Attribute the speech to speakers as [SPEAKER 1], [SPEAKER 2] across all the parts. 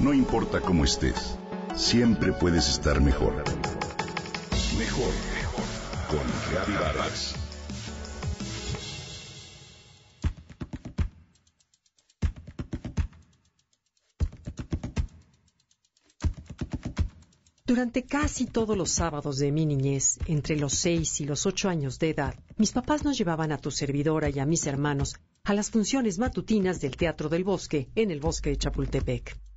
[SPEAKER 1] No importa cómo estés, siempre puedes estar mejor. Mejor, mejor. Con Reavivadas.
[SPEAKER 2] Durante casi todos los sábados de mi niñez, entre los seis y los ocho años de edad, mis papás nos llevaban a tu servidora y a mis hermanos a las funciones matutinas del Teatro del Bosque en el bosque de Chapultepec.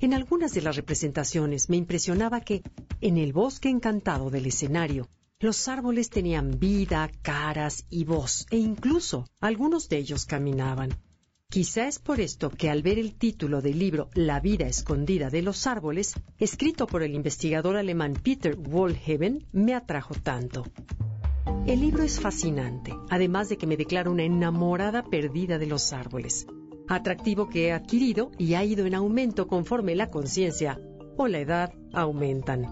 [SPEAKER 2] En algunas de las representaciones me impresionaba que, en el bosque encantado del escenario, los árboles tenían vida, caras y voz, e incluso algunos de ellos caminaban. Quizá es por esto que al ver el título del libro La vida escondida de los árboles, escrito por el investigador alemán Peter Wohlheben, me atrajo tanto. El libro es fascinante, además de que me declara una enamorada perdida de los árboles, atractivo que he adquirido y ha ido en aumento conforme la conciencia o la edad aumentan.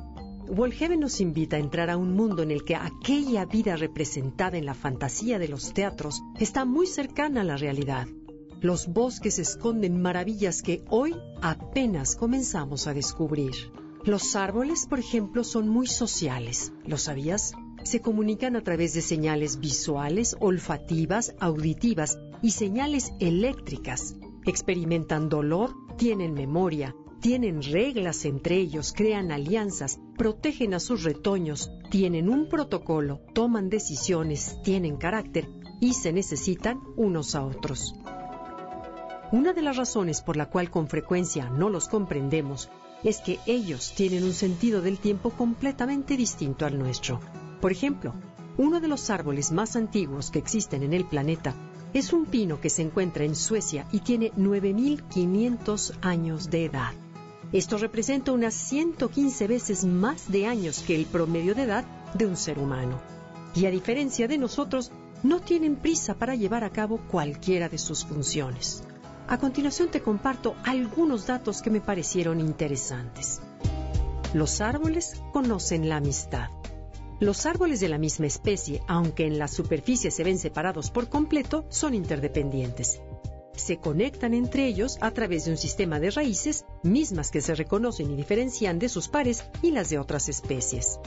[SPEAKER 2] Wohlheben nos invita a entrar a un mundo en el que aquella vida representada en la fantasía de los teatros está muy cercana a la realidad los bosques esconden maravillas que hoy apenas comenzamos a descubrir. Los árboles, por ejemplo, son muy sociales. ¿Lo sabías? Se comunican a través de señales visuales, olfativas, auditivas y señales eléctricas. Experimentan dolor, tienen memoria, tienen reglas entre ellos, crean alianzas, protegen a sus retoños, tienen un protocolo, toman decisiones, tienen carácter y se necesitan unos a otros. Una de las razones por la cual con frecuencia no los comprendemos es que ellos tienen un sentido del tiempo completamente distinto al nuestro. Por ejemplo, uno de los árboles más antiguos que existen en el planeta es un pino que se encuentra en Suecia y tiene 9.500 años de edad. Esto representa unas 115 veces más de años que el promedio de edad de un ser humano. Y a diferencia de nosotros, no tienen prisa para llevar a cabo cualquiera de sus funciones. A continuación te comparto algunos datos que me parecieron interesantes. Los árboles conocen la amistad. Los árboles de la misma especie, aunque en la superficie se ven separados por completo, son interdependientes. Se conectan entre ellos a través de un sistema de raíces, mismas que se reconocen y diferencian de sus pares y las de otras especies.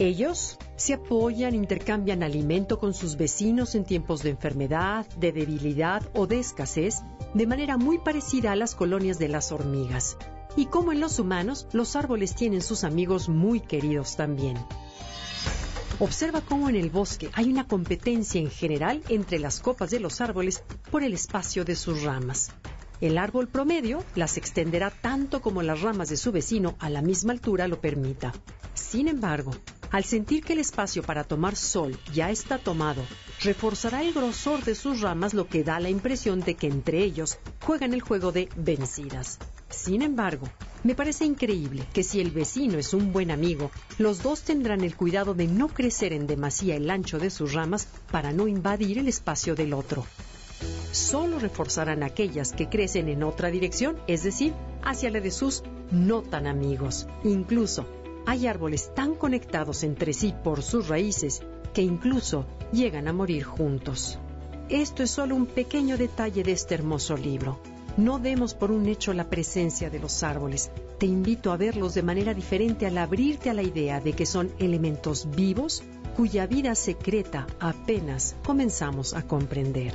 [SPEAKER 2] Ellos se apoyan, intercambian alimento con sus vecinos en tiempos de enfermedad, de debilidad o de escasez, de manera muy parecida a las colonias de las hormigas. Y como en los humanos, los árboles tienen sus amigos muy queridos también. Observa cómo en el bosque hay una competencia en general entre las copas de los árboles por el espacio de sus ramas. El árbol promedio las extenderá tanto como las ramas de su vecino a la misma altura lo permita. Sin embargo, al sentir que el espacio para tomar sol ya está tomado, reforzará el grosor de sus ramas lo que da la impresión de que entre ellos juegan el juego de vencidas. Sin embargo, me parece increíble que si el vecino es un buen amigo, los dos tendrán el cuidado de no crecer en demasía el ancho de sus ramas para no invadir el espacio del otro. Solo reforzarán aquellas que crecen en otra dirección, es decir, hacia la de sus no tan amigos. Incluso hay árboles tan conectados entre sí por sus raíces que incluso llegan a morir juntos. Esto es solo un pequeño detalle de este hermoso libro. No demos por un hecho la presencia de los árboles. Te invito a verlos de manera diferente al abrirte a la idea de que son elementos vivos cuya vida secreta apenas comenzamos a comprender.